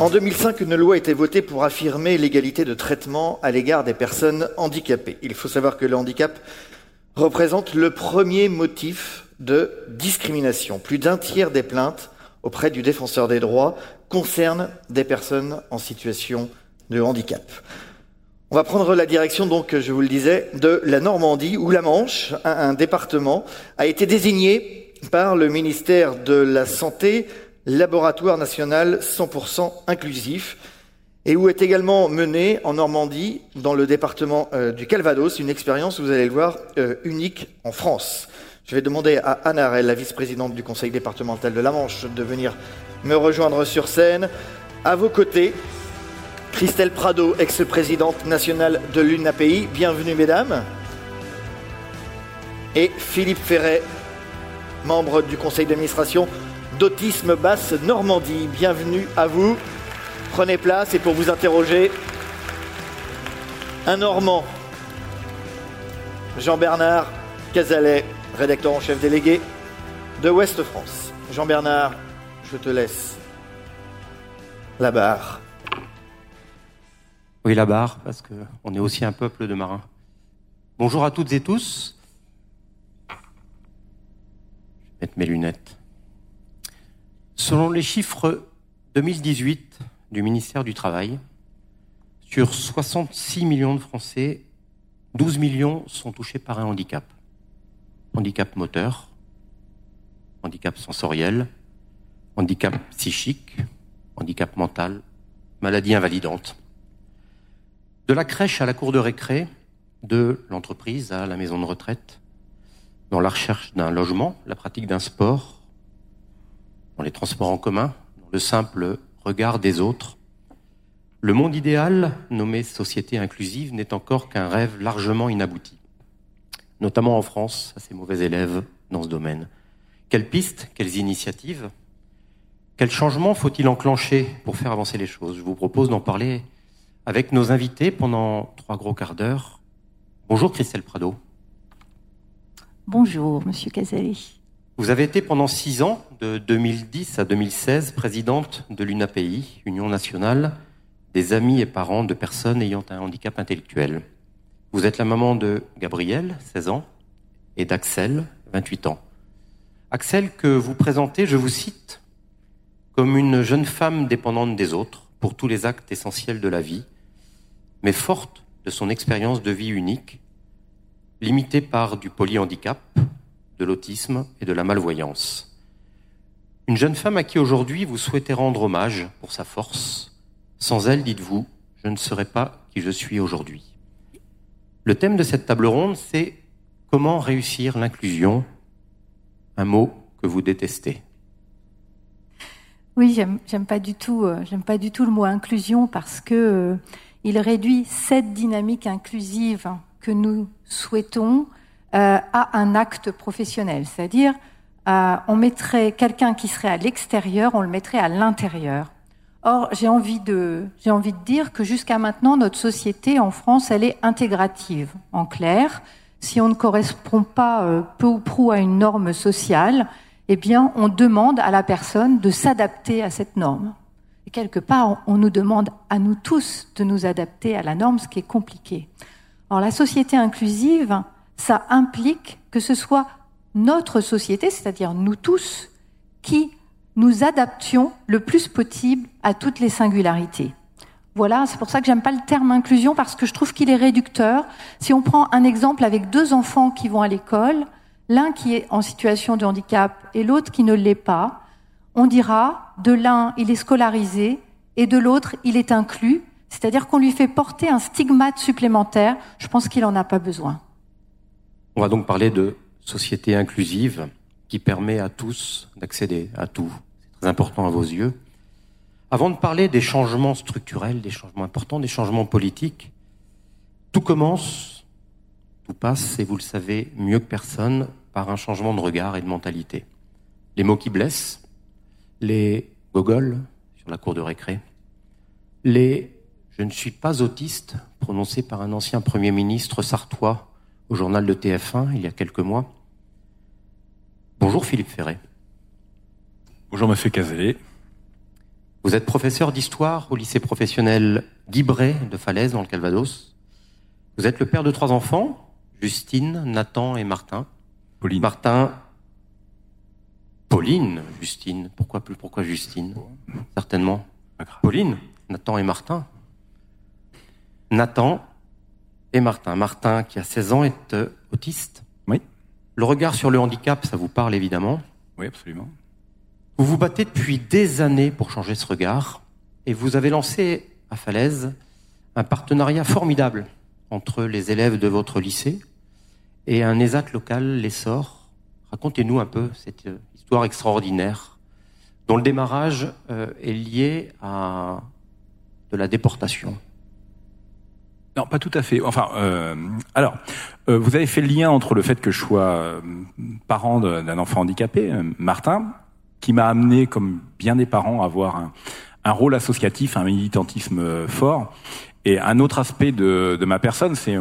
En 2005, une loi a été votée pour affirmer l'égalité de traitement à l'égard des personnes handicapées. Il faut savoir que le handicap représente le premier motif de discrimination. Plus d'un tiers des plaintes auprès du défenseur des droits concernent des personnes en situation de handicap. On va prendre la direction, donc, je vous le disais, de la Normandie, où la Manche, un, département, a été désigné par le ministère de la Santé laboratoire national 100% inclusif et où est également menée en Normandie, dans le département euh, du Calvados, une expérience, vous allez le voir, euh, unique en France. Je vais demander à Anna Arel, la vice-présidente du conseil départemental de la Manche, de venir me rejoindre sur scène. À vos côtés, Christelle Prado, ex-présidente nationale de l'UNAPI. Bienvenue, mesdames. Et Philippe Ferret, membre du conseil d'administration d'Autisme Basse Normandie. Bienvenue à vous. Prenez place et pour vous interroger, un Normand, Jean-Bernard Cazalet, rédacteur en chef délégué de Ouest France. Jean-Bernard, je te laisse la barre. Oui, la barre, parce qu'on est aussi un peuple de marins. Bonjour à toutes et tous. Je vais mettre mes lunettes. Selon les chiffres 2018 du ministère du Travail, sur 66 millions de Français, 12 millions sont touchés par un handicap. Handicap moteur, handicap sensoriel, handicap psychique, handicap mental, maladie invalidante. De la crèche à la cour de récré, de l'entreprise à la maison de retraite, dans la recherche d'un logement, la pratique d'un sport, dans les transports en commun, dans le simple regard des autres. Le monde idéal, nommé société inclusive, n'est encore qu'un rêve largement inabouti, notamment en France, à ces mauvais élèves dans ce domaine. Quelles pistes, quelles initiatives, quels changements faut-il enclencher pour faire avancer les choses? Je vous propose d'en parler avec nos invités pendant trois gros quarts d'heure. Bonjour Christelle Prado. Bonjour Monsieur Casali. Vous avez été pendant six ans, de 2010 à 2016, présidente de l'UNAPI, Union nationale des amis et parents de personnes ayant un handicap intellectuel. Vous êtes la maman de Gabriel, 16 ans, et d'Axel, 28 ans. Axel, que vous présentez, je vous cite, comme une jeune femme dépendante des autres pour tous les actes essentiels de la vie, mais forte de son expérience de vie unique, limitée par du polyhandicap, de l'autisme et de la malvoyance. Une jeune femme à qui aujourd'hui vous souhaitez rendre hommage pour sa force. Sans elle, dites-vous, je ne serais pas qui je suis aujourd'hui. Le thème de cette table ronde, c'est comment réussir l'inclusion, un mot que vous détestez. Oui, j'aime pas du tout, euh, j'aime pas du tout le mot inclusion parce que euh, il réduit cette dynamique inclusive que nous souhaitons euh, à un acte professionnel. C'est-à-dire, euh, on mettrait quelqu'un qui serait à l'extérieur, on le mettrait à l'intérieur. Or, j'ai envie de, j'ai envie de dire que jusqu'à maintenant, notre société en France, elle est intégrative. En clair, si on ne correspond pas euh, peu ou prou à une norme sociale, eh bien, on demande à la personne de s'adapter à cette norme. Et quelque part, on nous demande à nous tous de nous adapter à la norme, ce qui est compliqué. Or, la société inclusive, ça implique que ce soit notre société, c'est-à-dire nous tous, qui nous adaptions le plus possible à toutes les singularités. Voilà, c'est pour ça que j'aime pas le terme inclusion parce que je trouve qu'il est réducteur. Si on prend un exemple avec deux enfants qui vont à l'école, l'un qui est en situation de handicap et l'autre qui ne l'est pas, on dira de l'un il est scolarisé et de l'autre il est inclus, c'est-à-dire qu'on lui fait porter un stigmate supplémentaire. Je pense qu'il n'en a pas besoin. On va donc parler de société inclusive qui permet à tous d'accéder à tout. C'est très important à vos yeux. Avant de parler des changements structurels, des changements importants, des changements politiques, tout commence, tout passe, et vous le savez mieux que personne, par un changement de regard et de mentalité. Les mots qui blessent, les gogoles sur la cour de récré, les je ne suis pas autiste prononcés par un ancien Premier ministre sartois au journal de TF1 il y a quelques mois. Bonjour Philippe Ferret. Bonjour Monsieur Cazelet. Vous êtes professeur d'histoire au lycée professionnel Guy de Falaise dans le Calvados. Vous êtes le père de trois enfants, Justine, Nathan et Martin. Pauline. Martin, Pauline, Justine. Pourquoi plus Pourquoi Justine? Certainement. Pauline, Nathan et Martin. Nathan et Martin. Martin, qui a 16 ans, est euh, autiste. Oui. Le regard sur le handicap, ça vous parle évidemment. Oui, absolument. Vous vous battez depuis des années pour changer ce regard et vous avez lancé à Falaise un partenariat formidable entre les élèves de votre lycée et un ESAT local, l'Essor. Racontez-nous un peu cette euh, histoire extraordinaire dont le démarrage euh, est lié à de la déportation. Non, pas tout à fait. Enfin, euh, alors, euh, vous avez fait le lien entre le fait que je sois euh, parent d'un enfant handicapé, Martin, qui m'a amené, comme bien des parents, à avoir un, un rôle associatif, un militantisme fort. Et un autre aspect de, de ma personne, c'est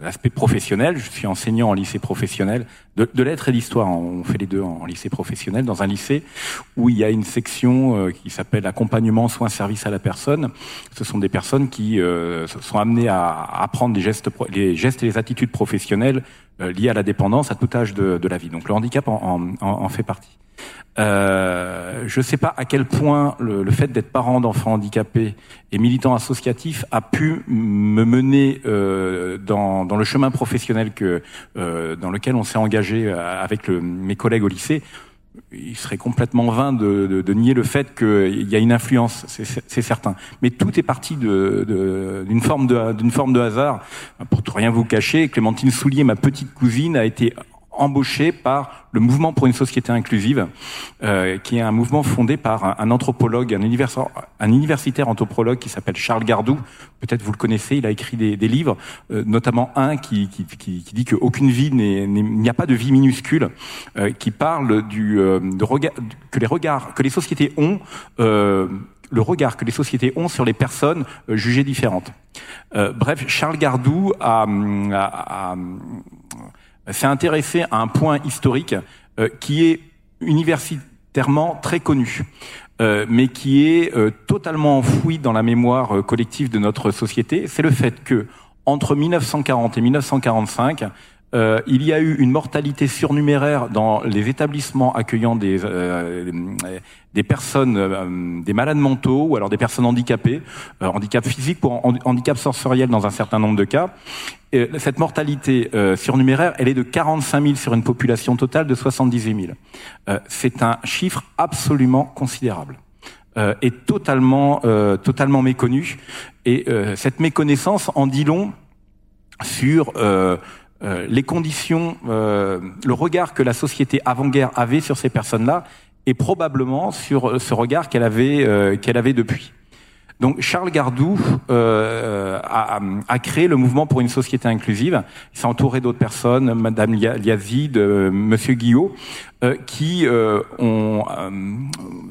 l'aspect professionnel. Je suis enseignant en lycée professionnel de, de lettres et d'histoire. On fait les deux en, lycée professionnel, dans un lycée où il y a une section euh, qui s'appelle accompagnement, soins, services à la personne. Ce sont des personnes qui euh, sont amenées à apprendre les gestes, les gestes et les attitudes professionnelles euh, liées à la dépendance à tout âge de, de la vie. Donc le handicap en, en, en fait partie. Euh, je ne sais pas à quel point le, le fait d'être parent d'enfants handicapés et militant associatif a pu me mener euh, dans, dans, le chemin professionnel que euh, dans lequel on s'est engagé euh, avec mes collègues au lycée. Il serait complètement vain de, nier le fait qu'il y a une influence, c'est certain. Mais tout est parti d'une forme forme de hasard. Pour rien vous cacher, Clémentine Soulier, ma petite cousine, a été embauché par le mouvement pour une société inclusive, euh, qui est un mouvement fondé par un, anthropologue, un, universitaire, un universitaire anthropologue qui s'appelle Charles Gardou. Peut-être vous le connaissez, il a écrit des, livres, euh, notamment un qui, qui, qui, qui dit qu'aucune vie n'est, il n'y a pas de vie minuscule, euh, qui parle du euh, de regard, que les regards que les sociétés ont. Euh, le regard que les sociétés ont sur les personnes euh, jugées différentes. bref, Charles Gardou a, a, a s'est intéressé à un point historique euh, qui est universitairement très connu, euh, mais qui est euh, totalement enfoui dans la mémoire collective de notre société. C'est le fait que entre 1940 et 1945, euh, il y a eu une mortalité surnuméraire dans les établissements accueillant des, euh, des personnes, euh, des malades mentaux ou alors des personnes handicapées, euh, handicap physique pour handicap sensoriel dans un certain nombre de cas. Et cette mortalité euh, surnuméraire, elle est de 45 000 sur une population totale de 78 000. C'est un chiffre absolument considérable. Euh, est totalement euh, totalement méconnu et euh, cette méconnaissance en dit long sur euh, les conditions, euh, le regard que la société avant-guerre avait sur ces personnes-là, et probablement sur euh, ce regard qu'elle avait, qu'elle avait depuis. Donc Charles Gardou euh, a, a, créé le mouvement pour une société inclusive. Il s'est entouré d'autres personnes, Madame Liazid, euh, Monsieur Guillot, euh, qui ont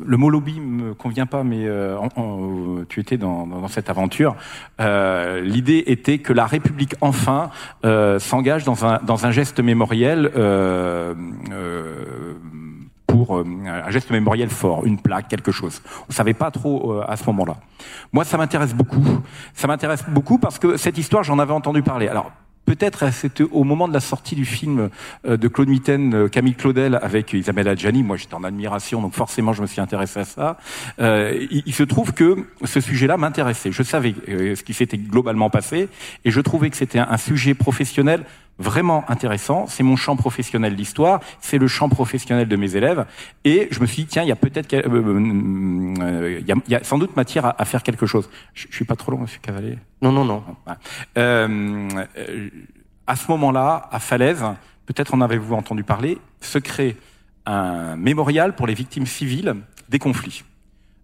le mot lobby me convient pas, mais tu étais dans, dans, cette aventure. L'idée était que la République enfin s'engage dans un dans un geste mémoriel pour euh, un geste mémoriel fort, une plaque, quelque chose. On savait pas trop euh, à ce moment-là. Moi, ça m'intéresse beaucoup. Ça m'intéresse beaucoup parce que cette histoire, j'en avais entendu parler. Alors, peut-être c'était au moment de la sortie du film euh, de Claude Mitten, Camille Claudel avec Isabelle Adjani. Moi, j'étais en admiration, donc forcément, je me suis intéressé à ça. Euh, il, se trouve que ce sujet-là m'intéressait. Je savais euh, ce qui s'était globalement passé et je trouvais que c'était un, sujet professionnel vraiment intéressant. C'est mon champ professionnel d'histoire, c'est le champ professionnel de mes élèves. Et je me suis dit, tiens, il y a peut-être, euh, euh, il, y a, il, y a, sans doute matière à, à faire quelque chose. Je, je, suis pas trop long, Monsieur Cavalier. Non, non, non. Euh, à ce moment-là, à Falaise, peut-être en avez-vous entendu parler, se crée un mémorial pour les victimes civiles des conflits.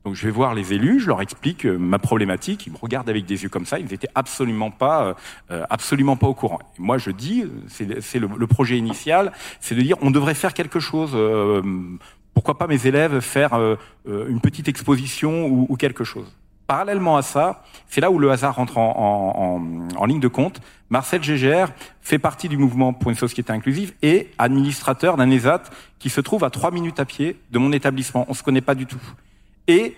Donc je vais voir les élus, je leur explique euh, ma problématique, ils me regardent avec des yeux comme ça, ils n'étaient absolument pas, euh, absolument pas au courant. Et moi je dis, c'est le, projet initial, c'est de dire on devrait faire quelque chose. Euh, pourquoi pas mes élèves faire euh, une petite exposition ou, quelque chose. Parallèlement à ça, c'est là où le hasard rentre en, en, en, en ligne de compte. Marcel Gégère fait partie du mouvement pour une société inclusive et administrateur d'un ESAT qui se trouve à trois minutes à pied de mon établissement. On se connaît pas du tout. Et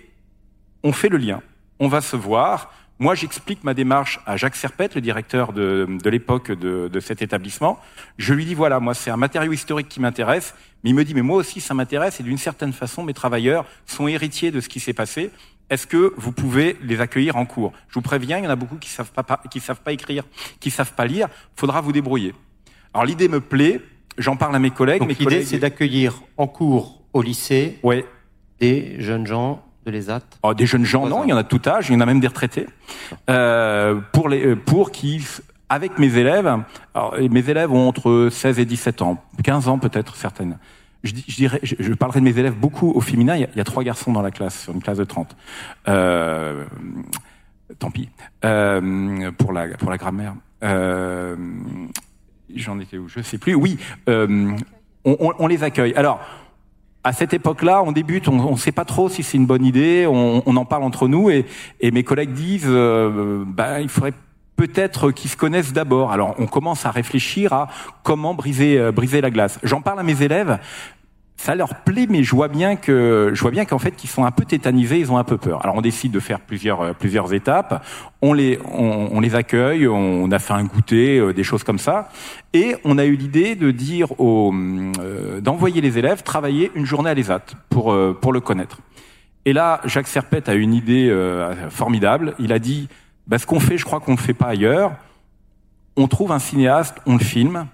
on fait le lien. On va se voir. Moi, j'explique ma démarche à Jacques Serpette, le directeur de, de l'époque de, de, cet établissement. Je lui dis, voilà, moi, c'est un matériau historique qui m'intéresse. Mais il me dit, mais moi aussi, ça m'intéresse. Et d'une certaine façon, mes travailleurs sont héritiers de ce qui s'est passé. Est-ce que vous pouvez les accueillir en cours? Je vous préviens, il y en a beaucoup qui savent pas, qui savent pas écrire, qui savent pas lire. Faudra vous débrouiller. Alors l'idée me plaît. J'en parle à mes collègues. Donc l'idée, c'est d'accueillir en cours au lycée ouais. Des jeunes gens de l'ESAT oh, Des jeunes gens, non, il y en a de tout âge, il y en a même des retraités, euh, pour, les, euh, pour qui, avec mes élèves, alors, mes élèves ont entre 16 et 17 ans, 15 ans peut-être certaines. Je, dirais, je, parlerai de mes élèves beaucoup au féminin. Il y, a, trois garçons dans la classe, sur une classe de 30. Euh, tant pis. Euh, pour la pour la grammaire. Euh, J'en étais où? Je sais plus. Oui, on, on, on les accueille. Alors, à cette époque-là, on débute, on ne sait pas trop si c'est une bonne idée, on, en parle entre nous et, mes collègues disent, euh, bah, il faudrait peut-être qu'ils se connaissent d'abord. Alors on commence à réfléchir à comment briser, euh, briser la glace. J'en parle à mes élèves, ça leur plaît, mais je vois bien que je vois bien qu'en fait qu'ils sont un peu tétanisés, ils ont un peu peur. Alors on décide de faire plusieurs euh, plusieurs étapes. On les on, les accueille, on, a fait un goûter, euh, des choses comme ça, et on a eu l'idée de dire aux euh, d'envoyer les élèves travailler une journée à l'ESAT pour pour le connaître. Et là, Jacques Serpette a une idée formidable. Il a dit bah, ce qu'on fait, je crois qu'on ne le fait pas ailleurs. On trouve un cinéaste, on le filme.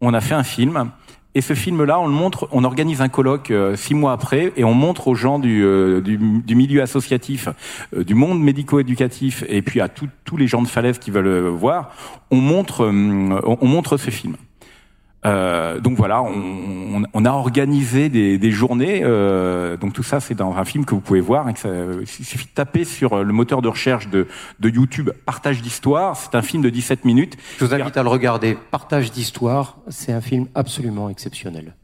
On a fait un film. Et ce film-là, on le montre, on organise un colloque euh, six mois après, et on montre aux gens du, euh, milieu associatif, euh, du monde médico-éducatif, et puis à tous les gens de Falaise qui veulent voir, on montre, on montre ce film. Euh, donc voilà, on, on, a organisé des, des journées. Euh, donc tout ça, c'est dans un film que vous pouvez voir. Hein, ça, il suffit de taper sur le moteur de recherche de, de YouTube Partage d'histoire. C'est un film de 17 minutes. Je vous invite à le regarder. Partage d'histoire, c'est un film absolument exceptionnel.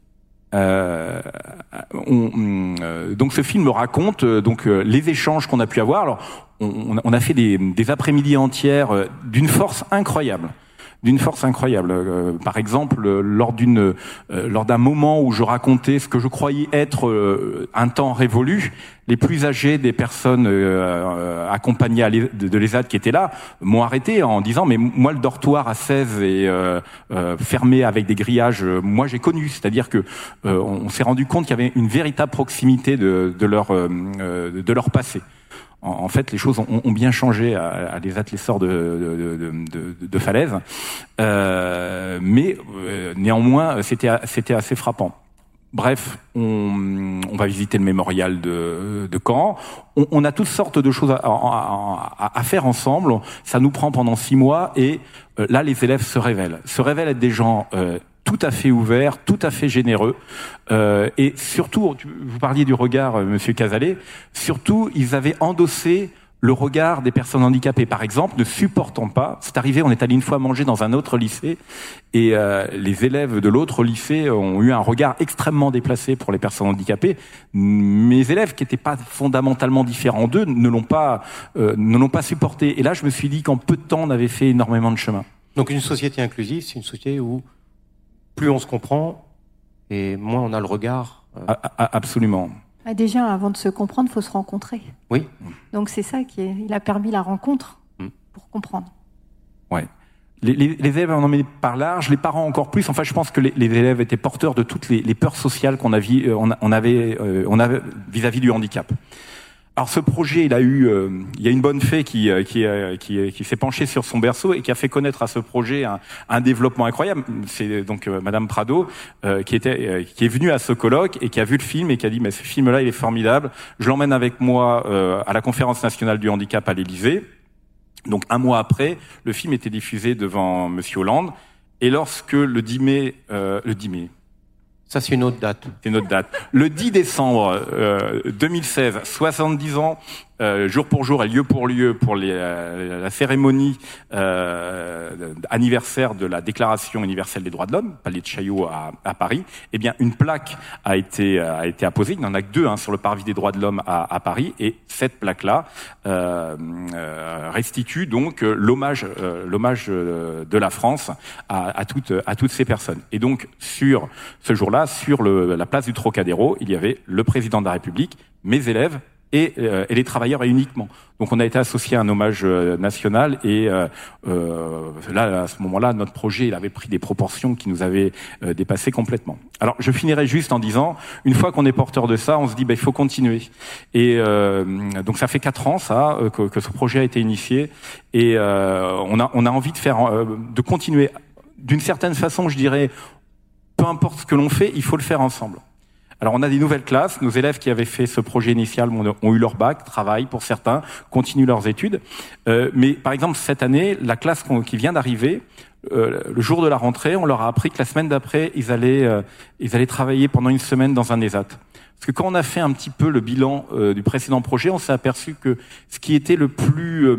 Euh, on, euh, donc ce film raconte euh, donc les échanges qu'on a pu avoir. Alors on, on a fait des, des après-midi entières d'une force incroyable d'une force incroyable. Euh, par exemple, lors d'une, euh, lors d'un moment où je racontais ce que je croyais être euh, un temps révolu, les plus âgés des personnes accompagnées de, l'ESAD qui étaient là m'ont arrêté en disant mais moi le dortoir à 16 et fermé avec des grillages, moi j'ai connu, c'est-à-dire que on, s'est rendu compte qu'il y avait une véritable proximité de leur passé en, fait, les choses ont, ont bien changé à, à des athlètes de, de, de, de, falaise, euh, mais euh, néanmoins, c'était c'était assez frappant. Bref, on, on, va visiter le mémorial de, de Caen. On, on, a toutes sortes de choses à, à, à, faire ensemble. Ça nous prend pendant six mois et euh, là, les élèves se révèlent, se révèlent être des gens euh, tout à fait ouvert, tout à fait généreux, euh, et surtout, vous parliez du regard, euh, Monsieur Casalet, surtout, ils avaient endossé le regard des personnes handicapées, par exemple, ne supportant pas. C'est arrivé, on est allé une fois manger dans un autre lycée, et euh, les élèves de l'autre lycée ont eu un regard extrêmement déplacé pour les personnes handicapées. Mes élèves, qui n'étaient pas fondamentalement différents d'eux, ne l'ont pas, euh, ne l'ont pas supporté. Et là, je me suis dit qu'en peu de temps, on avait fait énormément de chemin. Donc, une société inclusive, c'est une société où plus on se comprend et moins on a le regard. Euh... Absolument. Ah, déjà, avant de se comprendre, il faut se rencontrer. Oui. Donc c'est ça qui est, il a permis la rencontre mm. pour comprendre. Ouais. Les, les, les, élèves en emmené par large, les parents encore plus. Enfin, je pense que les, les élèves étaient porteurs de toutes les, peurs sociales qu'on avait, on, on avait, euh, on avait vis-à-vis -vis du handicap. Alors ce projet, il a eu, euh, il y a une bonne fée qui euh, qui, euh, qui, qui s'est penchée sur son berceau et qui a fait connaître à ce projet un, un développement incroyable. C'est donc Madame Prado qui était qui est venue à ce colloque et qui a vu le film et qui a dit mais ce film-là il est formidable. Je l'emmène avec moi à la conférence nationale du handicap à l'Élysée. Donc un mois après, le film était diffusé devant Monsieur Hollande. Et lorsque le 10 mai, le 10 mai, ça, c'est une autre date. C'est une autre date. Le 10 décembre euh, 2016, 70 ans, euh, jour pour jour et lieu pour lieu pour les, euh, la cérémonie euh, anniversaire de la Déclaration universelle des droits de l'homme, palais de Chaillot à, à, Paris. Eh bien, une plaque a été a été apposée. Il n'y en a que deux hein, sur le parvis des droits de l'homme à, à, Paris, et cette plaque-là euh, restitue donc l'hommage l'hommage de la France à, à, toutes à toutes ces personnes. Et donc sur ce jour-là, sur le, la place du Trocadéro, il y avait le président de la République, mes élèves et, et les travailleurs uniquement. Donc on a été associé à un hommage national et là à ce moment-là notre projet avait pris des proportions qui nous avaient dépassé complètement. Alors je finirai juste en disant une fois qu'on est porteur de ça, on se dit bah, il faut continuer. Et donc ça fait quatre ans que, ce projet a été initié et on a on a envie de faire de continuer d'une certaine façon, je dirais peu importe ce que l'on fait, il faut le faire ensemble. Alors on a des nouvelles classes, nos élèves qui avaient fait ce projet initial ont, eu leur bac, travaillent pour certains, continuent leurs études. Euh, mais par exemple cette année, la classe qui vient d'arriver, euh, le jour de la rentrée, on leur a appris que la semaine d'après, ils allaient, euh, ils allaient travailler pendant une semaine dans un ESAT. Parce que quand on a fait un petit peu le bilan du précédent projet, on s'est aperçu que ce qui était le plus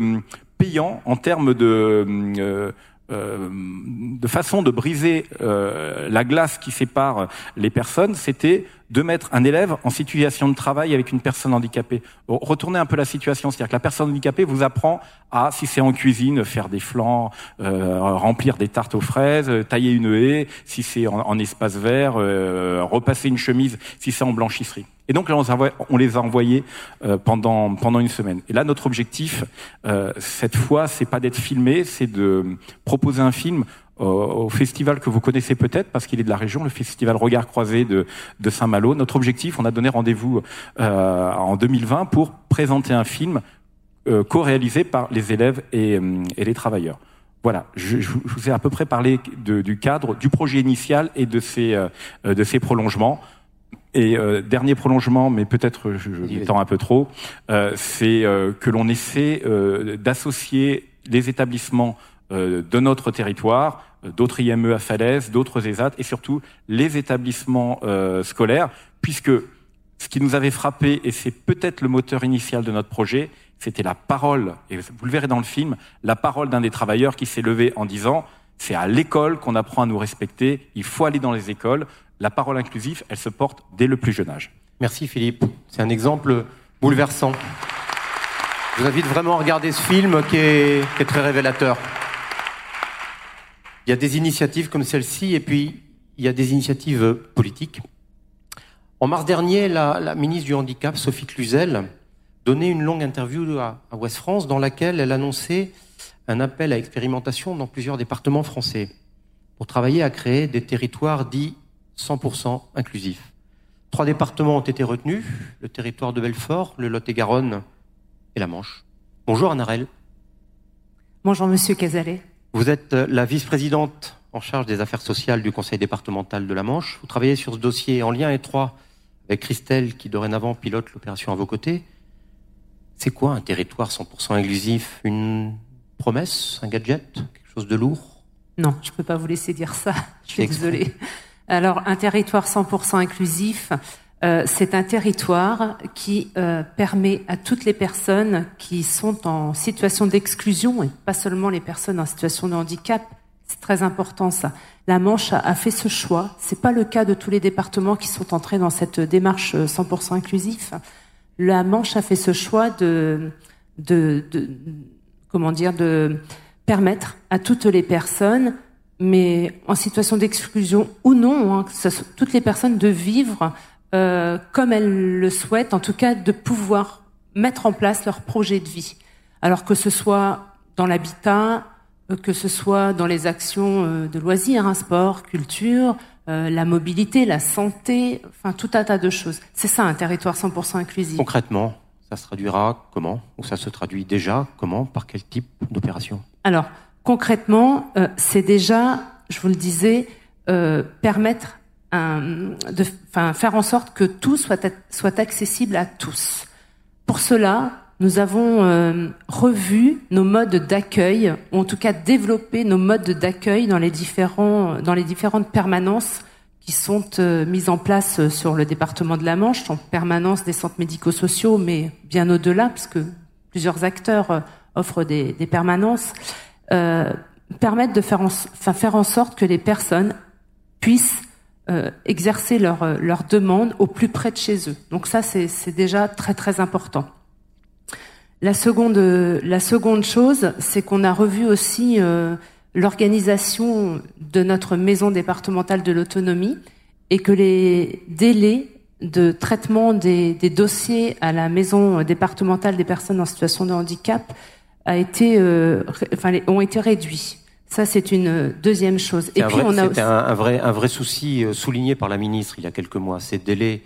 payant en termes de euh, de façon de briser euh, la glace qui sépare les personnes, c'était de mettre un élève en situation de travail avec une personne handicapée. Retournez un peu la situation, c'est-à-dire que la personne handicapée vous apprend à, si c'est en cuisine, faire des flancs, euh, remplir des tartes aux fraises, tailler une haie, si c'est en, espace vert, repasser une chemise, si c'est en blanchisserie. Et donc on, les a envoyés euh, pendant pendant une semaine. Et là, notre objectif, euh, cette fois, c'est pas d'être filmé, c'est de proposer un film au festival que vous connaissez peut-être parce qu'il est de la région, le festival Regard Croisé de, de Saint-Malo. Notre objectif, on a donné rendez-vous euh, en 2020 pour présenter un film euh, co-réalisé par les élèves et, et les travailleurs. Voilà, je, je, vous ai à peu près parlé de, du cadre, du projet initial et de ses, de ses prolongements. Et euh, dernier prolongement, mais peut-être je, je un peu trop, euh, c'est euh, que l'on essaie euh, d'associer les établissements de notre territoire, d'autres IME à Falaise, d'autres ESAT, et surtout les établissements scolaires, puisque ce qui nous avait frappé, et c'est peut-être le moteur initial de notre projet, c'était la parole, et vous le verrez dans le film, la parole d'un des travailleurs qui s'est levé en disant c'est à l'école qu'on apprend à nous respecter, il faut aller dans les écoles, la parole inclusive, elle se porte dès le plus jeune âge. Merci Philippe. C'est un exemple bouleversant. Je vous invite vraiment à regarder ce film qui est, très révélateur. Il y a des initiatives comme celle-ci et puis il y a des initiatives politiques. En mars dernier, la, ministre du Handicap, Sophie Cluzel, donnait une longue interview à, à West France dans laquelle elle annonçait un appel à expérimentation dans plusieurs départements français pour travailler à créer des territoires dits 100% inclusif. Trois départements ont été retenus, le territoire de Belfort, le Lot-et-Garonne et la Manche. Bonjour Anarel. Bonjour Monsieur Cazalet. Vous êtes euh, la vice-présidente en charge des affaires sociales du Conseil départemental de la Manche. Vous travaillez sur ce dossier en lien étroit avec Christelle qui dorénavant pilote l'opération à vos côtés. C'est quoi un territoire 100% inclusif? Une promesse? Un gadget? Quelque chose de lourd? Non, je ne peux pas vous laisser dire ça. Je suis désolée. Alors, un territoire 100% inclusif, euh, c'est un territoire qui euh, permet à toutes les personnes qui sont en situation d'exclusion, et pas seulement les personnes en situation de handicap, c'est très important ça. La Manche a, fait ce choix. C'est pas le cas de tous les départements qui sont entrés dans cette démarche 100% euh, inclusif. La Manche a fait ce choix de comment dire, de permettre à toutes les personnes mais en situation d'exclusion ou non, hein, toutes les personnes de vivre euh, comme elles le souhaitent, en tout cas de pouvoir mettre en place leur projet de vie. Alors que ce soit dans l'habitat, euh, que ce soit dans les actions euh, de loisirs, hein, sport, culture, euh, la mobilité, la santé, enfin tout un tas de choses. C'est ça un territoire 100% inclusif. Concrètement, ça se traduira comment? Ou ça se traduit déjà comment? Par quel type d'opération? Alors, Concrètement, euh, c'est déjà, je vous le disais, euh, permettre un, de, faire en sorte que tout soit, soit accessible à tous. Pour cela, nous avons euh, revu nos modes d'accueil, ou en tout cas développé nos modes d'accueil dans les différents, dans les différentes permanences qui sont euh, mises en place sur le département de la Manche, en permanence des centres médico-sociaux, mais bien au-delà, puisque plusieurs acteurs offrent des, des permanences. Euh, permettre de faire en, faire en sorte que les personnes puissent euh, exercer leur, euh, leur demande au plus près de chez eux. Donc ça, c'est déjà très très important. La seconde, la seconde chose, c'est qu'on a revu aussi euh, l'organisation de notre maison départementale de l'autonomie et que les délais de traitement des, dossiers à la maison départementale des personnes en situation de handicap euh, ont été réduits. Ça, c'est une deuxième chose. Et puis, on a c'était un, vrai, un vrai souci euh, souligné par la ministre il y a quelques mois. Ces délais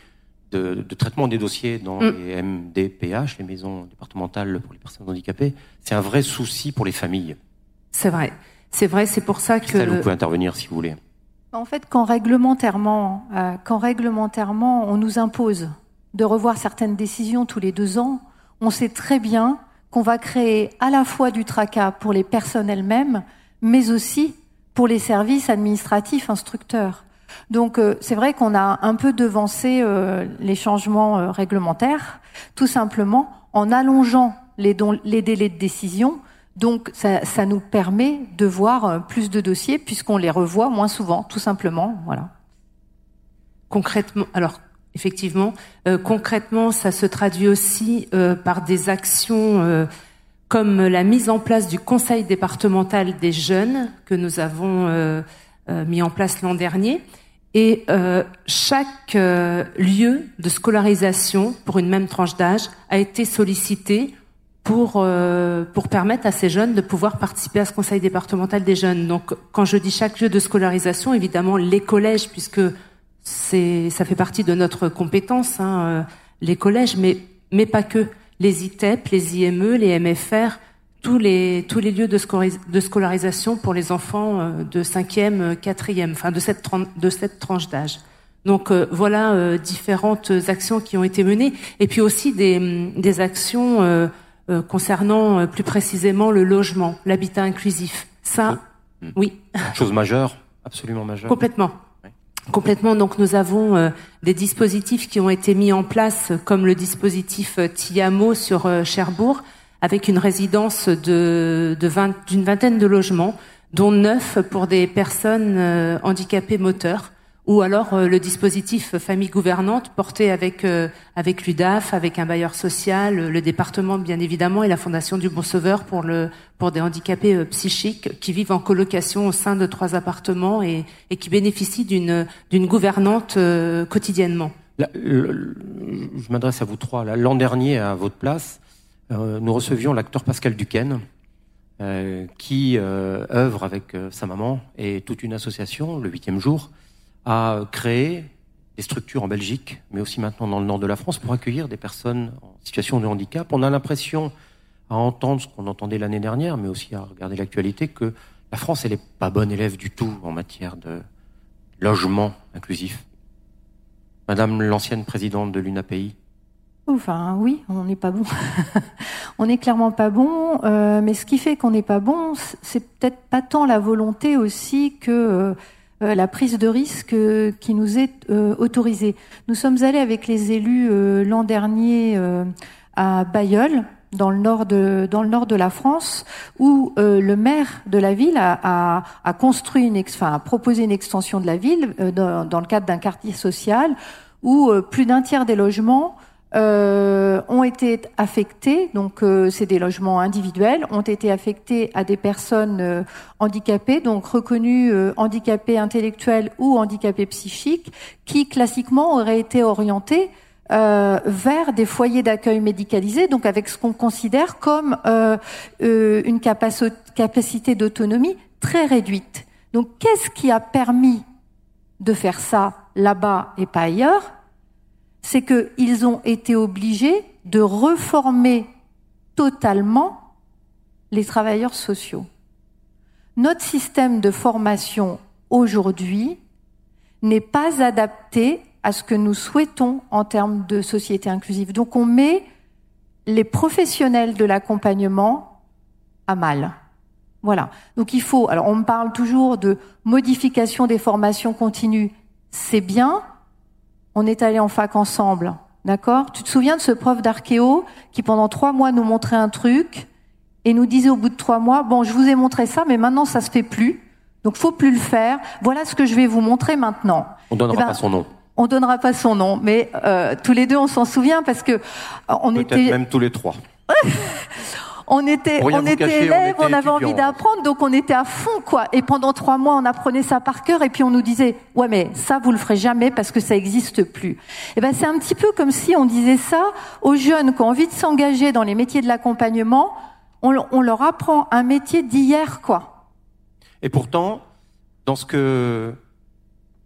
de, de traitement des dossiers dans mm. les MDPH, les maisons départementales pour les personnes handicapées, c'est un vrai souci pour les familles. C'est vrai. C'est vrai, c'est pour ça que. vous pouvez intervenir si vous voulez. En fait, quand réglementairement, euh, quand réglementairement, on nous impose de revoir certaines décisions tous les deux ans, on sait très bien qu'on va créer à la fois du tracas pour les personnes elles-mêmes, mais aussi pour les services administratifs instructeurs. Donc euh, c'est vrai qu'on a un peu devancé euh, les changements réglementaires, tout simplement en allongeant les, les délais de décision donc ça, ça, nous permet de voir euh, plus de dossiers puisqu'on les revoit moins souvent, tout simplement. Voilà. Concrètement, alors effectivement, euh, concrètement, ça se traduit aussi euh, par des actions euh, comme la mise en place du Conseil départemental des jeunes que nous avons euh, mis en place l'an dernier. Et chaque lieu de scolarisation pour une même tranche d'âge a été sollicité pour euh, pour permettre à ces jeunes de pouvoir participer à ce conseil départemental des jeunes. Donc quand je dis chaque lieu de scolarisation, évidemment les collèges puisque c'est ça fait partie de notre compétence hein, euh, les collèges mais mais pas que les ITEP, les IME, les MFR, tous les tous les lieux de, scolarisation pour les enfants euh, de cinquième, quatrième, enfin de cette de cette tranche d'âge. Donc voilà différentes actions qui ont été menées et puis aussi des des actions euh, concernant euh, plus précisément le logement, l'habitat inclusif. Ça, oui. Chose majeure, absolument majeure. Complètement. Complètement. Donc nous avons euh, des dispositifs qui ont été mis en place, comme le dispositif Tiamo sur Cherbourg, avec une résidence de d'une vingtaine de logements, dont neuf pour des personnes handicapées moteurs ou alors euh, le dispositif famille gouvernante porté avec euh, avec l'UDAF, avec un bailleur social, le département bien évidemment et la Fondation du Bon Sauveur pour le pour des handicapés euh, psychiques qui vivent en colocation au sein de trois appartements et, et qui bénéficient d'une d'une gouvernante quotidiennement. je m'adresse à vous trois. L'an dernier, à votre place, nous recevions l'acteur Pascal Duquesne. qui œuvre avec sa maman et toute une association, le huitième jour, à créer des structures en Belgique, mais aussi maintenant dans le nord de la France, pour accueillir des personnes en situation de handicap. On a l'impression, à entendre ce qu'on entendait l'année dernière, mais aussi à regarder l'actualité, que la France, elle n'est pas bonne élève du tout en matière de logement inclusif. Madame l'ancienne présidente de l'UNAPI. Enfin, oui, on n'est pas bon. on n'est clairement pas bon, euh, mais ce qui fait qu'on n'est pas bon, c'est peut-être pas tant la volonté aussi que euh, euh, la prise de risque euh, qui nous est euh, autorisée. Nous sommes allés avec les élus l'an dernier à Bayeul, dans le nord de dans le nord de la France, où le maire de la ville a, a, construit une, enfin, a proposé une extension de la ville dans, dans, le cadre d'un quartier social où plus d'un tiers des logements euh, ont été affectés, donc euh, c'est des logements individuels, ont été affectés à des personnes euh, handicapées, donc reconnues handicapées intellectuelles ou handicapées psychiques, qui classiquement auraient été orientées vers des foyers d'accueil médicalisés, donc avec ce qu'on considère comme une capacité d'autonomie très réduite. Donc qu'est-ce qui a permis de faire ça là-bas et pas ailleurs? C'est qu'ils ont été obligés de reformer totalement les travailleurs sociaux. Notre système de formation aujourd'hui n'est pas adapté à ce que nous souhaitons en termes de société inclusive. Donc on met les professionnels de l'accompagnement à mal. Voilà. Donc il faut, alors on me parle toujours de modification des formations continues. C'est bien, on est allé en fac ensemble, d'accord? Tu te souviens de ce prof d'archéo qui pendant trois mois nous montrait un truc et nous disait au bout de trois mois, bon, je vous ai montré ça, mais maintenant ça se fait plus, donc faut plus le faire. Voilà ce que je vais vous montrer maintenant. On donnera eh ben, pas son nom. On donnera pas son nom, mais euh, tous les deux on s'en souvient parce que euh, on était même tous les trois. on était, on était élèves, on, avait envie d'apprendre, donc on était à fond, quoi. Et pendant trois mois, on apprenait ça par cœur, et puis on nous disait, ouais, mais ça, vous le ferez jamais parce que ça n'existe plus. Et eh ben, c'est un petit peu comme si on disait ça aux jeunes qui ont envie de s'engager dans les métiers de l'accompagnement. On, on leur apprend un métier d'hier, quoi. Et pourtant, dans ce que,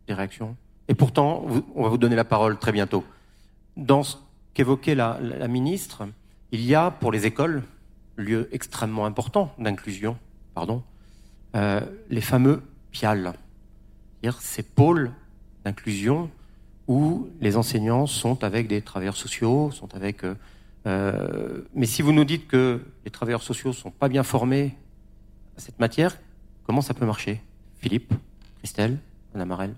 des réactions. Et pourtant, on va vous donner la parole très bientôt. Dans ce qu'évoquait la, la ministre, il y a pour les écoles, lieu extrêmement important d'inclusion, pardon, euh, les fameux PIAL, c'est-à-dire ces pôles d'inclusion où les enseignants sont avec des travailleurs sociaux, sont avec. Euh, euh, mais si vous nous dites que les travailleurs sociaux sont pas bien formés à cette matière, comment ça peut marcher? Philippe, Christelle, Anna Marel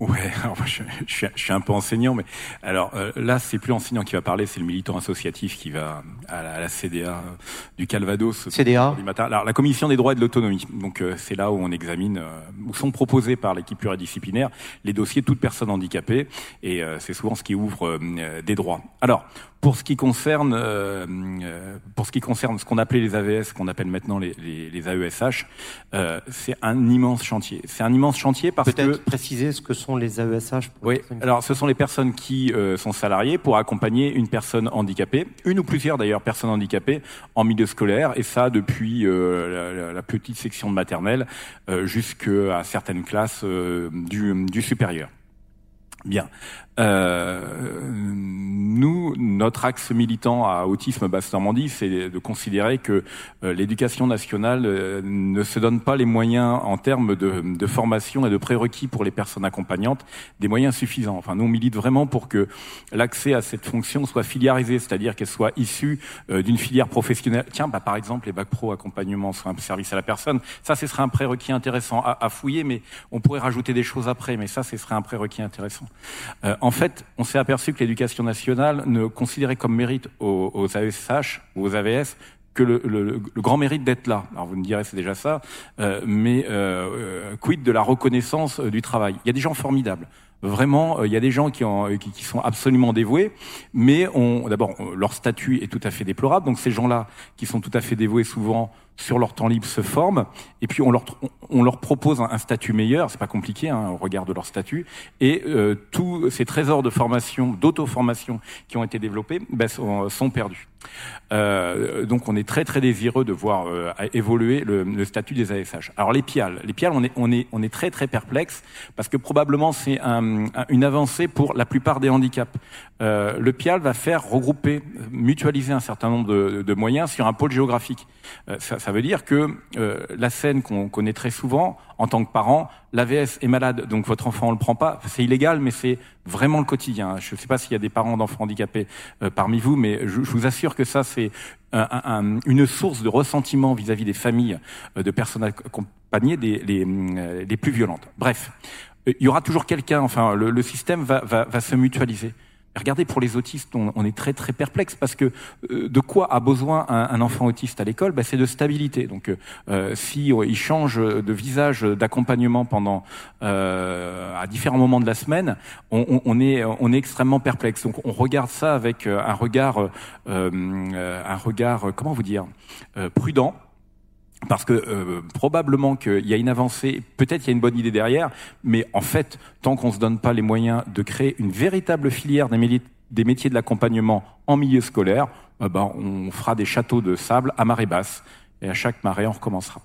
Ouais, alors je, je, suis un peu enseignant, mais alors euh, là, c'est plus l'enseignant qui va parler, c'est le militant associatif qui va à la, à la CDA du Calvados. CDA. Alors la Commission des droits et de l'autonomie. Donc euh, c'est là où on examine, euh, où sont proposés par l'équipe pluridisciplinaire les dossiers de toute personne handicapée, et c'est souvent ce qui ouvre des droits. Alors pour ce qui concerne, euh, euh, pour ce qui concerne ce qu'on appelait les AVS, qu'on appelle maintenant les, les, les AESH, euh, c'est un immense chantier. C'est un immense chantier parce que peut-être préciser ce que sont les AESH. Oui. Alors, ce sont les personnes qui euh, sont salariées pour accompagner une personne handicapée, une ou plusieurs d'ailleurs personnes handicapées en milieu scolaire, et ça depuis euh, la, la, petite section de maternelle jusqu'à certaines classes du, du supérieur. Bien. Euh, nous, notre axe militant à Autisme Basse-Normandie, c'est de considérer que euh, l'éducation nationale euh, ne se donne pas les moyens en termes de, formation et de prérequis pour les personnes accompagnantes, des moyens suffisants. Enfin, nous, on milite vraiment pour que l'accès à cette fonction soit filiarisé, c'est-à-dire qu'elle soit issue d'une filière professionnelle. Tiens, bah, par exemple, les bacs pro accompagnement, soit un service à la personne. Ça, ce serait un prérequis intéressant à, fouiller, mais on pourrait rajouter des choses après. Mais ça, ce serait un prérequis intéressant. Fait, on s'est aperçu que l'éducation nationale ne considérait comme mérite aux, aux AESH ou aux AVS que le, grand mérite d'être là. Alors vous me direz c'est déjà ça, euh, mais euh, euh, quid de la reconnaissance euh, du travail? Il y a des gens formidables. Vraiment, il y a des gens qui, qui sont absolument dévoués, mais d'abord leur statut est tout à fait déplorable. Donc ces gens-là, qui sont tout à fait dévoués, souvent sur leur temps libre se forment, et puis on leur, on leur propose un, statut meilleur, c'est pas compliqué hein, au regard de leur statut, et euh, tous ces trésors de formation, d'auto-formation qui ont été développés ben, sont, sont, perdus. Euh, donc on est très très désireux de voir euh, évoluer le, le, statut des ASH. Alors les PIAL, les PIAL on est, on est, on est très très perplexe parce que probablement c'est un, une avancée pour la plupart des handicaps. Euh, le PIAL va faire regrouper, mutualiser un certain nombre de, de moyens sur un pôle géographique. Euh, ça, veut dire que euh, la scène qu'on connaît très souvent en tant que parent, l'AVS est malade, donc votre enfant on le prend pas. C'est illégal, mais c'est vraiment le quotidien. Je ne sais pas s'il y a des parents d'enfants handicapés euh, parmi vous, mais je, vous assure que ça c'est un, un, une source de ressentiment vis-à-vis -vis des familles euh, de personnes accompagnées les, plus violentes. Bref, il y aura toujours quelqu'un. Enfin, le, système va se mutualiser. Regardez, pour les autistes, on, est très très perplexe parce que euh, de quoi a besoin un, enfant autiste à l'école? Ben, C'est de stabilité. Donc, euh, si euh, il change de visage d'accompagnement pendant euh, à différents moments de la semaine, on, est on est extrêmement perplexe. Donc, on regarde ça avec un regard euh, un regard comment vous dire prudent parce que euh, probablement qu'il y a une avancée, peut-être il y a une bonne idée derrière, mais en fait, tant qu'on ne se donne pas les moyens de créer une véritable filière des, métiers de l'accompagnement en milieu scolaire, euh, ben, on fera des châteaux de sable à marée basse, et à chaque marée, on recommencera.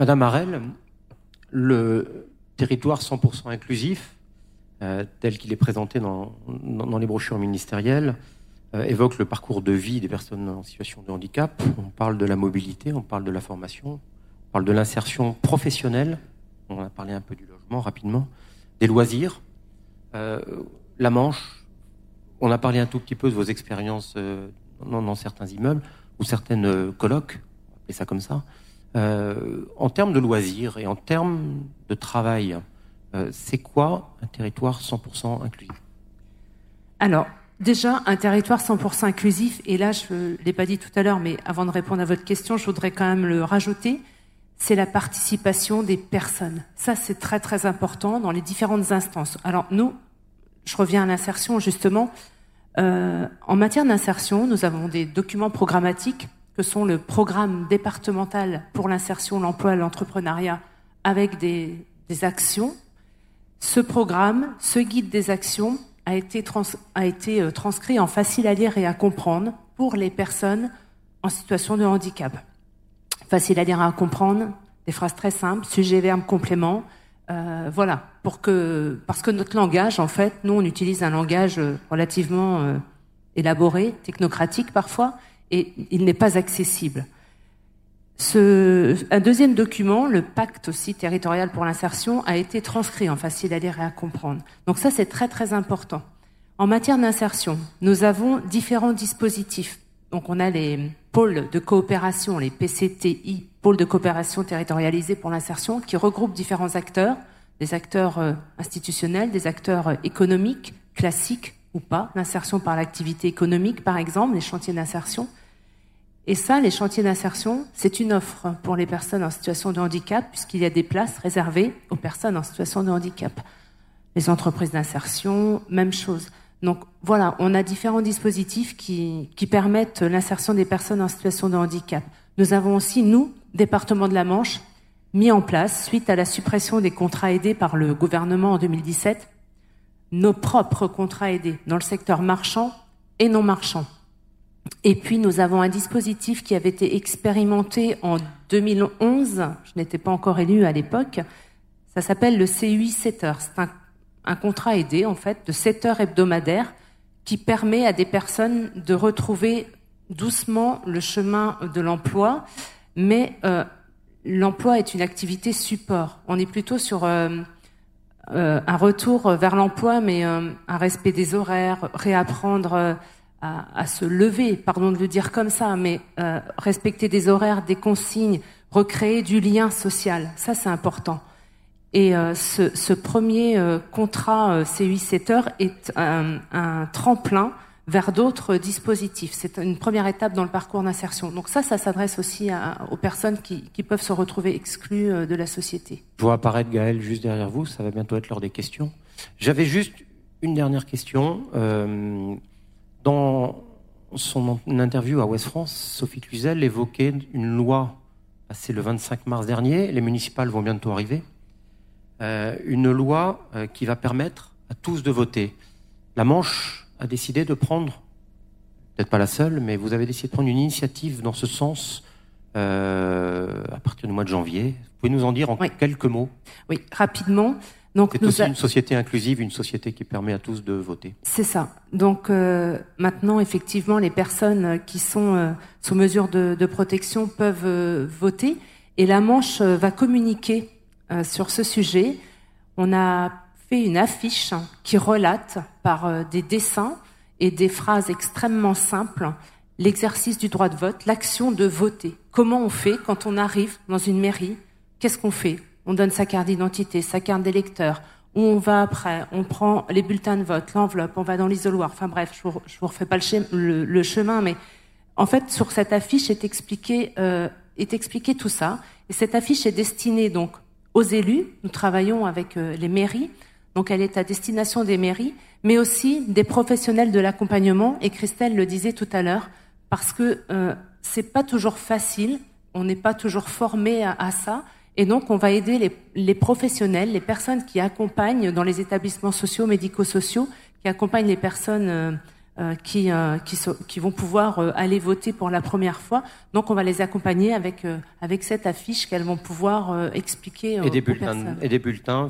Madame Arel, le territoire 100% inclusif, euh, tel qu'il est présenté dans, les brochures ministérielles, évoque le parcours de vie des personnes en situation de handicap. On parle de la mobilité, on parle de la formation, on parle de l'insertion professionnelle. On a parlé un peu du logement rapidement, des loisirs, euh, la Manche. On a parlé un tout petit peu de vos expériences euh, dans, dans, certains immeubles ou certaines euh, colloques, on va appeler ça comme ça. Euh, en termes de loisirs et en termes de travail, euh, c'est quoi un territoire 100% inclusif? Alors, Déjà, un territoire 100% inclusif, et là, je ne l'ai pas dit tout à l'heure, mais avant de répondre à votre question, je voudrais quand même le rajouter, c'est la participation des personnes. Ça, c'est très très important dans les différentes instances. Alors nous, je reviens à l'insertion, justement, en matière d'insertion, nous avons des documents programmatiques que sont le programme départemental pour l'insertion, l'emploi et l'entrepreneuriat avec des, des, actions. Ce programme, ce guide des actions a été, a été transcrit en facile à lire et à comprendre pour les personnes en situation de handicap. Facile à lire et à comprendre, des phrases très simples, sujet, verbe, complément. Euh, voilà, parce que notre langage, en fait, nous on utilise un langage euh, relativement euh, élaboré, technocratique parfois, et il n'est pas accessible. Ce, un deuxième document, le pacte aussi territorial pour l'insertion, a été transcrit en facile à lire et à comprendre. Donc ça, c'est très très important. En matière d'insertion, nous avons différents dispositifs. Donc on a les pôles de coopération, les PCTI, pôles de coopération territorialisés pour l'insertion, qui regroupent différents acteurs, des acteurs euh, institutionnels, des acteurs euh, économiques, classiques ou pas, l'insertion par l'activité économique par exemple, les chantiers d'insertion. Et ça, les chantiers d'insertion, c'est une offre pour les personnes en situation de handicap, puisqu'il y a des places réservées aux personnes en situation de handicap. Les entreprises d'insertion, même chose. Donc voilà, on a différents dispositifs qui, qui permettent l'insertion des personnes en situation de handicap. Nous avons aussi, nous, département de la Manche, mis en place, suite à la suppression des contrats aidés par le gouvernement en 2017, nos propres contrats aidés dans le secteur marchand et non marchand. Et puis nous avons un dispositif qui avait été expérimenté en 2011, je n'étais pas encore élue à l'époque, ça s'appelle le CUI 7 heures. C'est un un contrat aidé, en fait, de 7 heures hebdomadaires qui permet à des personnes de retrouver doucement le chemin de l'emploi, mais euh, l'emploi est une activité support. On est plutôt sur euh, euh, un retour vers l'emploi, mais un respect des horaires, réapprendre à, à, se lever, pardon de le dire comme ça, mais respecter des horaires, des consignes, recréer du lien social. Ça, c'est important. Et euh, ce, ce, premier euh, contrat euh, CUI 7 heures est un, un tremplin vers d'autres dispositifs. C'est une première étape dans le parcours d'insertion. Donc ça, ça s'adresse aussi à, aux personnes qui, qui, peuvent se retrouver exclues euh, de la société. Je vois apparaître Gaël juste derrière vous, ça va bientôt être l'heure des questions. J'avais juste une dernière question. Euh, dans son interview à Ouest France, Sophie Cluzel évoquait une loi passée le 25 mars dernier. Les municipales vont bientôt arriver euh, une loi euh, qui va permettre à tous de voter. La Manche a décidé de prendre, peut-être pas la seule, mais vous avez décidé de prendre une initiative dans ce sens euh, à partir du mois de janvier. Vous pouvez nous en dire en oui. quelques mots? Oui, rapidement. Donc c'est aussi a... une société inclusive, une société qui permet à tous de voter. C'est ça. Donc euh, maintenant, effectivement, les personnes qui sont euh, sous mesure de, de protection peuvent euh, voter et la Manche va communiquer euh, sur ce sujet. On a fait une affiche qui relate par euh, des dessins et des phrases extrêmement simples l'exercice du droit de vote, l'action de voter. Comment on fait quand on arrive dans une mairie? Qu'est-ce qu'on fait? On donne sa carte d'identité, sa carte d'électeur. Où on va après On prend les bulletins de vote, l'enveloppe, on va dans l'isoloir. Enfin bref, je vous, vous refais pas le, le, le, chemin, mais en fait, sur cette affiche est expliqué, euh, est expliqué tout ça. Et cette affiche est destinée donc aux élus. Nous travaillons avec euh, les mairies. Donc elle est à destination des mairies, mais aussi des professionnels de l'accompagnement. Et Christelle le disait tout à l'heure, parce que euh, c'est pas toujours facile. On n'est pas toujours formé à, à, ça. Et donc on va aider les, les, professionnels, les personnes qui accompagnent dans les établissements sociaux, médico-sociaux, qui accompagnent les personnes euh, euh, qui, euh, qui, so, qui, vont pouvoir euh, aller voter pour la première fois. Donc on va les accompagner avec, avec cette affiche qu'elles vont pouvoir expliquer et des aux bulletins, personnes. Et des bulletins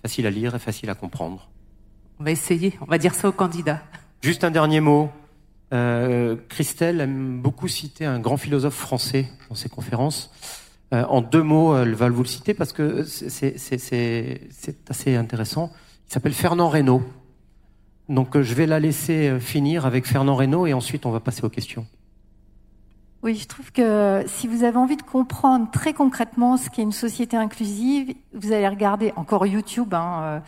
faciles à lire et faciles à comprendre. On va essayer, on va dire ça aux candidats. Juste un dernier mot. Euh, Christelle aime beaucoup citer un grand philosophe français dans ses conférences. Euh, en deux mots, elle va vous le citer parce que c'est assez intéressant. Il s'appelle Fernand Reynaud. Donc je vais la laisser finir avec Fernand Reynaud et ensuite on va passer aux questions. Oui, je trouve que si vous avez envie de comprendre très concrètement ce qu'est une société inclusive, vous allez regarder encore YouTube hein,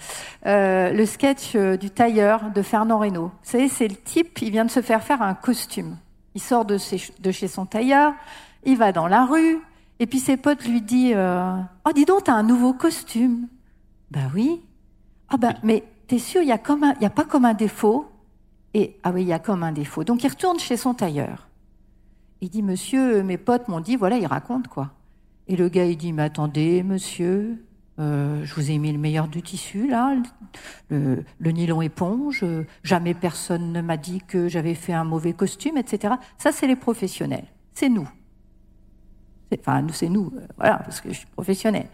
euh, le sketch du tailleur de Fernand Reynaud. Vous savez, c'est le type, il vient de se faire faire un costume. Il sort de chez son tailleur, il va dans la rue, et puis ses potes lui disent euh, Oh, dis donc, t'as un nouveau costume. Ben oui. Ah ben, mais t'es sûr, il n'y a, a pas comme un défaut Et ah oui, il y a comme un défaut. Donc il retourne chez son tailleur. Il dit Monsieur, mes potes m'ont dit, voilà, il raconte quoi. Et le gars, il dit Mais attendez, monsieur, euh, je vous ai mis le meilleur du tissu, là, le, le nylon éponge. euh, jamais personne ne m'a dit que j'avais fait un mauvais costume, etc. Ça, c'est les professionnels. C'est nous. Enfin, nous, c'est nous, euh, voilà, parce que je suis professionnel.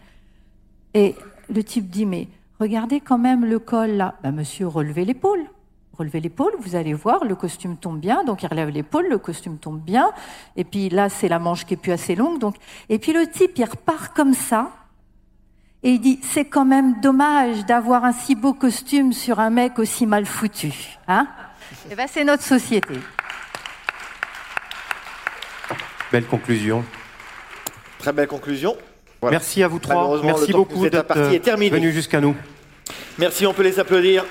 Et le type dit, mais regardez quand même le col là. Ben, monsieur, relevez l'épaule. Relevez l'épaule, vous allez voir, le costume tombe bien. Donc il relève l'épaule, le costume tombe bien. Et puis là, c'est la manche qui est plus assez longue. Donc et puis le type, il repart comme ça. Et il dit, c'est quand même dommage d'avoir un si beau costume sur un mec aussi mal foutu. Hein Eh ben, c'est notre société. Belle conclusion. Très belle conclusion. Voilà. Merci à vous trois. Merci beaucoup d'être terminé. venus jusqu'à nous. Merci, on peut les applaudir.